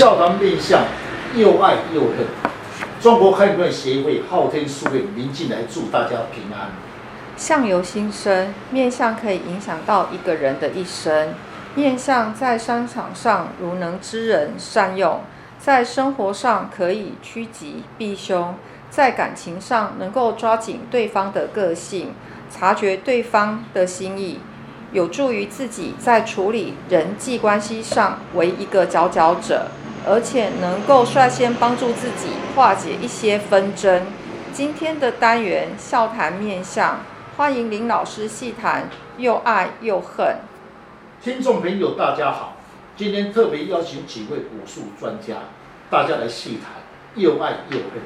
笑谈面相，又爱又恨。中国汉论协会昊天书院林进来祝大家平安。相由心生，面相可以影响到一个人的一生。面相在商场上如能知人善用，在生活上可以趋吉避凶，在感情上能够抓紧对方的个性，察觉对方的心意，有助于自己在处理人际关系上为一个佼佼者，而且能够率先帮助自己化解一些纷争。今天的单元笑谈面相，欢迎林老师细谈又爱又恨。听众朋友，大家好，今天特别邀请几位武术专家，大家来细谈又爱又恨。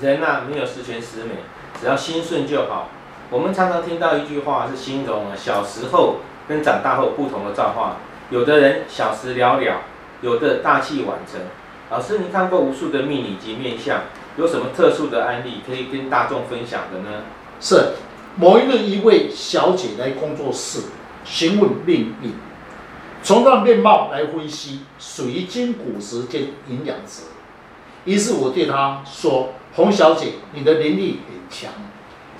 人呐、啊，没有十全十美，只要心顺就好。我们常常听到一句话，是形容小时候跟长大后不同的造化。有的人小时了了，有的大器晚成。老师，您看过无数的命理及面相，有什么特殊的案例可以跟大众分享的呢？是某一日，一位小姐来工作室询问命运，从她的面貌来分析，属于金骨时间营养值。于是我对她说：“洪小姐，你的能力很强。”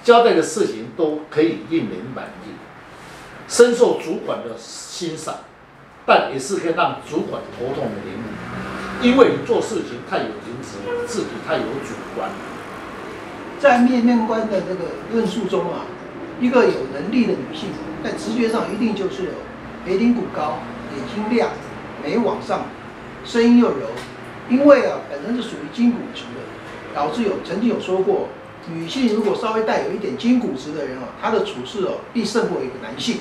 交代的事情都可以令人满意，深受主管的欣赏，但也是可以让主管头痛的领域，因为你做事情太有原则，自己太有主观。在面面观的这个论述中啊，一个有能力的女性，在直觉上一定就是有眉顶骨高，眼睛亮，眉往上，声音又柔，因为啊，本身是属于金骨质的，导致有曾经有说过。女性如果稍微带有一点筋骨质的人哦，她的处事哦，必胜过一个男性。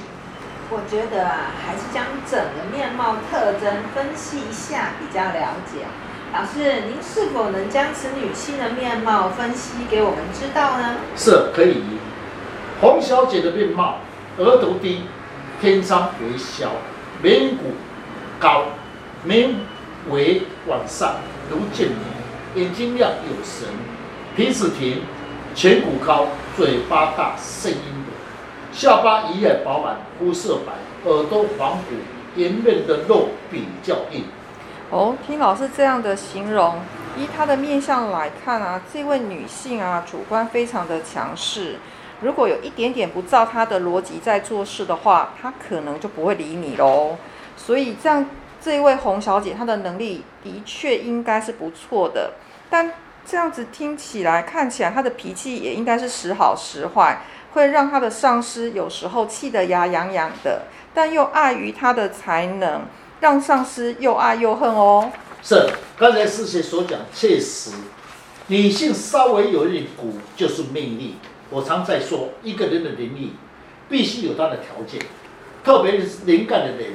我觉得啊，还是将整个面貌特征分析一下比较了解。老师，您是否能将此女性的面貌分析给我们知道呢？是可以。洪小姐的面貌，额头低，天仓为小，眉骨高，眉尾往上如剑眉，眼睛亮有神，鼻子挺。颧骨高，嘴巴大，声音，下巴一眼饱满，肤色白，耳朵黄骨，颜面的肉比较硬。哦，听老师这样的形容，依她的面相来看啊，这位女性啊，主观非常的强势。如果有一点点不照她的逻辑在做事的话，她可能就不会理你喽。所以这样，这位洪小姐她的能力的确应该是不错的，但。这样子听起来，看起来她的脾气也应该是时好时坏，会让他的上司有时候气得牙痒痒的，但又碍于他的才能，让上司又爱又恨哦。是，刚才师姐所讲，确实，女性稍微有一点骨就是魅力。我常在说，一个人的能力必须有他的条件，特别是能干的人，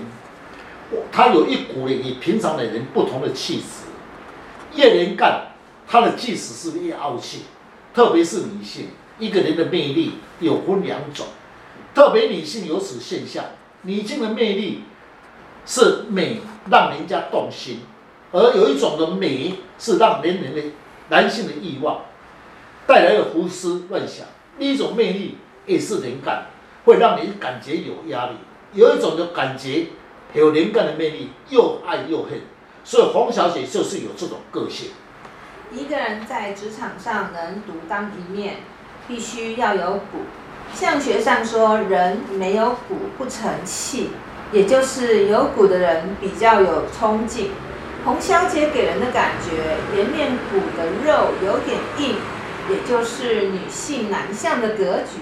他有一股与平常的人不同的气质，越能干。他的气势是越傲气，特别是女性，一个人的魅力有分两种，特别女性有此现象，女性的魅力是美，让人家动心，而有一种的美是让人人的男性的欲望。带来的胡思乱想，另一种魅力也是灵感，会让你感觉有压力，有一种的感觉有灵感的魅力，又爱又恨，所以洪小姐就是有这种个性。一个人在职场上能独当一面，必须要有骨。相学上说，人没有骨不成器，也就是有骨的人比较有冲劲。洪小姐给人的感觉，颜面骨的肉有点硬，也就是女性男相的格局。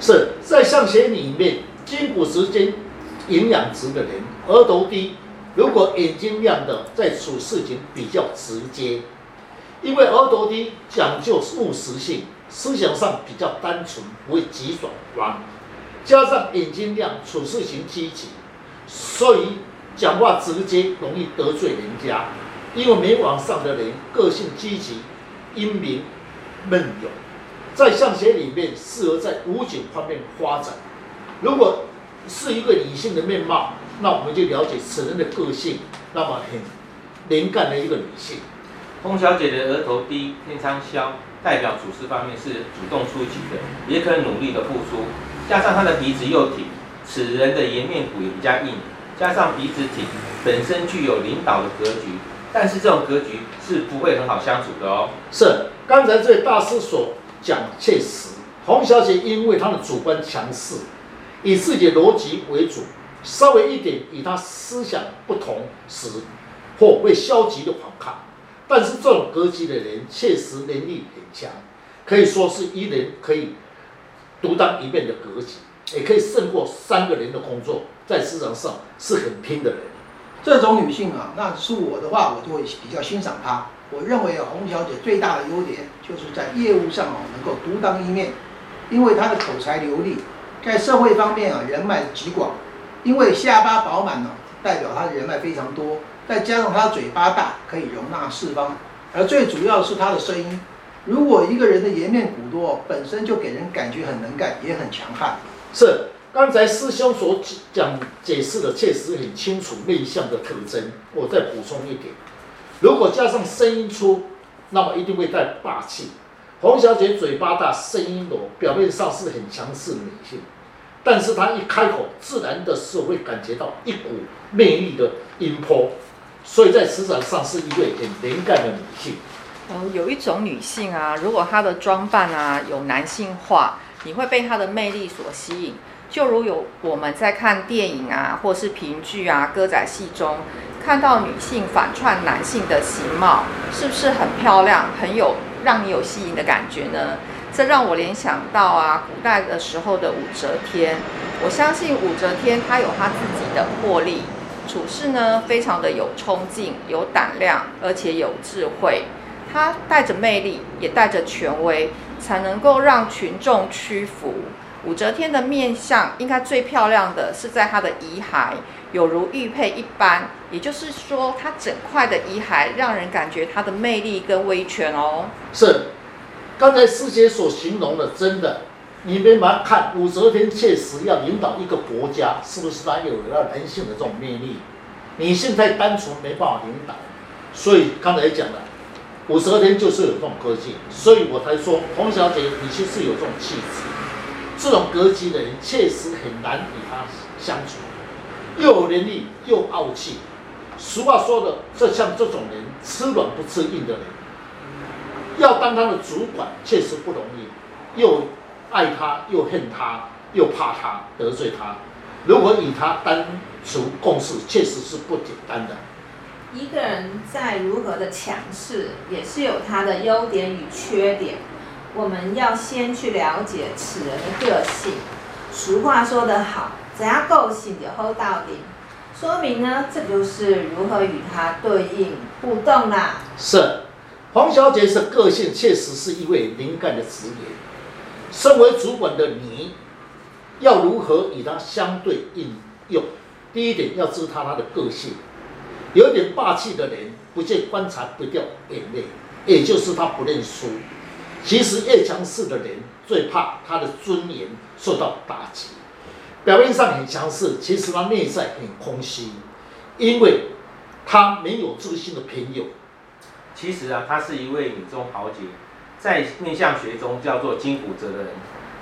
是在相学里面，筋骨时间营养值的人，额头低，如果眼睛亮的，在处事情比较直接。因为额头低讲究务实性，思想上比较单纯，不会急转弯，加上眼睛亮，处事情积极，所以讲话直接，容易得罪人家。因为眉往上的人个性积极、英明、闷勇，在相学里面适合在武警方面发展。如果是一个女性的面貌，那我们就了解此人的个性，那么很能干的一个女性。洪小姐的额头低，天仓消，代表处事方面是主动出击的，也可努力的付出。加上她的鼻子又挺，此人的颜面骨也比较硬。加上鼻子挺，本身具有领导的格局，但是这种格局是不会很好相处的哦。是，刚才这位大师所讲切实。洪小姐因为她的主观强势，以自己的逻辑为主，稍微一点与她思想不同时，或会消极的反抗。但是这种格局的人确实能力很强，可以说是一人可以独当一面的格局，也可以胜过三个人的工作，在市场上是很拼的人。这种女性啊，那是我的话，我就会比较欣赏她。我认为啊，洪小姐最大的优点就是在业务上啊，能够独当一面，因为她的口才流利，在社会方面啊，人脉极广。因为下巴饱满呢，代表她的人脉非常多，再加上她嘴巴大，可以容纳四方。而最主要是她的声音，如果一个人的颜面鼓多，本身就给人感觉很能干，也很强悍。是。刚才师兄所讲解释的确实很清楚内向的特征。我再补充一点，如果加上声音粗，那么一定会带霸气。洪小姐嘴巴大，声音柔，表面上是很强势的女性，但是她一开口，自然的是会感觉到一股魅力的音波，所以在职场上是一位很能干的女性。嗯，有一种女性啊，如果她的装扮啊有男性化，你会被她的魅力所吸引。就如有我们在看电影啊，或是评剧啊、歌仔戏中，看到女性反串男性的形貌，是不是很漂亮，很有让你有吸引的感觉呢？这让我联想到啊，古代的时候的武则天。我相信武则天她有她自己的魄力，处事呢非常的有冲劲、有胆量，而且有智慧。她带着魅力，也带着权威，才能够让群众屈服。武则天的面相应该最漂亮的是在她的遗骸，有如玉佩一般，也就是说，她整块的遗骸让人感觉她的魅力跟威权哦。是，刚才师姐所形容的，真的，你们来看武则天确实要领导一个国家，是不是她有了人性的这种魅力？女性太单纯没办法领导，所以刚才讲的，武则天就是有这种个性，所以我才说洪小姐你其实有这种气质。这种格局的人确实很难与他相处，又有能力又傲气。俗话说的，这像这种人吃软不吃硬的人，要当他的主管确实不容易，又爱他又恨他又怕他得罪他，如果与他单独共事，确实是不简单的。一个人再如何的强势，也是有他的优点与缺点。我们要先去了解此人的个性。俗话说得好，只要够性就 hold 到底。说明呢，这就是如何与他对应互动啦。是，黄小姐是个性确实是一位能干的职员。身为主管的你，要如何与他相对应用？第一点要知道他的个性，有点霸气的人，不见棺材不掉眼泪，也就是他不认输。其实越强势的人，最怕他的尊严受到打击。表面上很强势，其实他内在很空虚，因为他没有知心的朋友。其实啊，她是一位女中豪杰，在面相学中叫做金骨泽的人。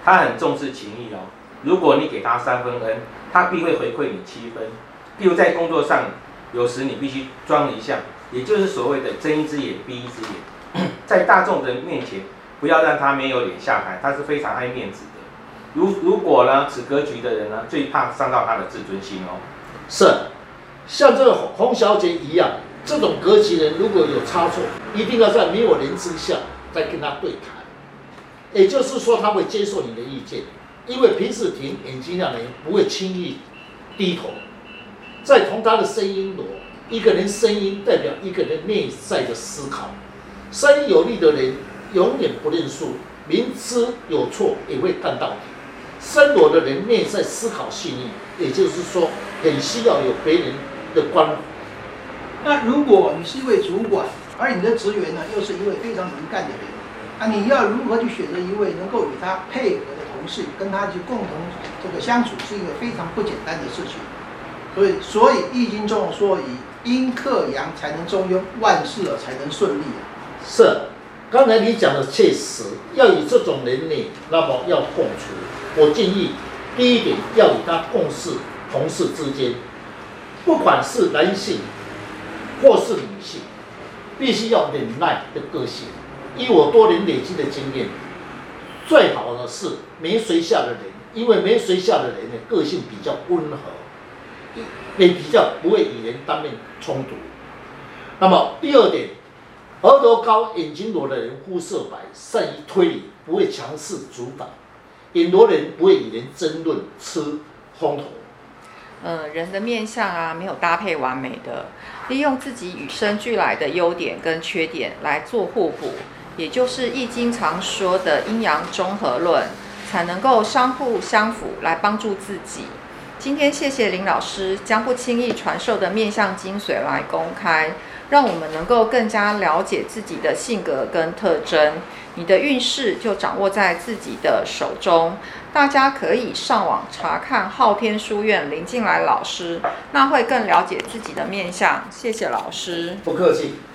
她很重视情义哦。如果你给她三分恩，她必会回馈你七分。譬如在工作上，有时你必须装一下，也就是所谓的睁一只眼闭一只眼，在大众的面前。不要让他没有脸下台，他是非常爱面子的。如如果呢，此格局的人呢，最怕伤到他的自尊心哦。是，像这个洪小姐一样，这种格局人如果有差错，一定要在没有人之下再跟他对谈。也就是说，他会接受你的意见，因为平时听眼睛亮人不会轻易低头。再从他的声音罗，一个人声音代表一个人内在的思考，声音有力的人。永远不认输，明知有错也会干到底。深裸的人内在思考细腻，也就是说，很需要有别人的关怀。那如果你是一位主管，而你的职员呢，又是一位非常能干的人，那你要如何去选择一位能够与他配合的同事，跟他去共同这个相处，是一个非常不简单的事情。所以，所以《易经》中说：“以阴克阳，才能中庸，万事才能顺利。”是。刚才你讲的确实，要以这种能力，那么要共处。我建议，第一点要与他共事，同事之间，不管是男性或是女性，必须要忍耐的个性。以我多年累积的经验，最好的是没随下的人，因为没随下的人的个性比较温和，也比较不会与人当面冲突。那么第二点，额头高、眼睛裸的人肤色白，善于推理，不会强势主导。眼拙人不会与人争论吃风头。嗯，人的面相啊，没有搭配完美的，利用自己与生俱来的优点跟缺点来做互补，也就是《易经》常说的阴阳综合论，才能够相互相辅来帮助自己。今天谢谢林老师将不轻易传授的面相精髓来公开。让我们能够更加了解自己的性格跟特征，你的运势就掌握在自己的手中。大家可以上网查看昊天书院林静来老师，那会更了解自己的面相。谢谢老师，不客气。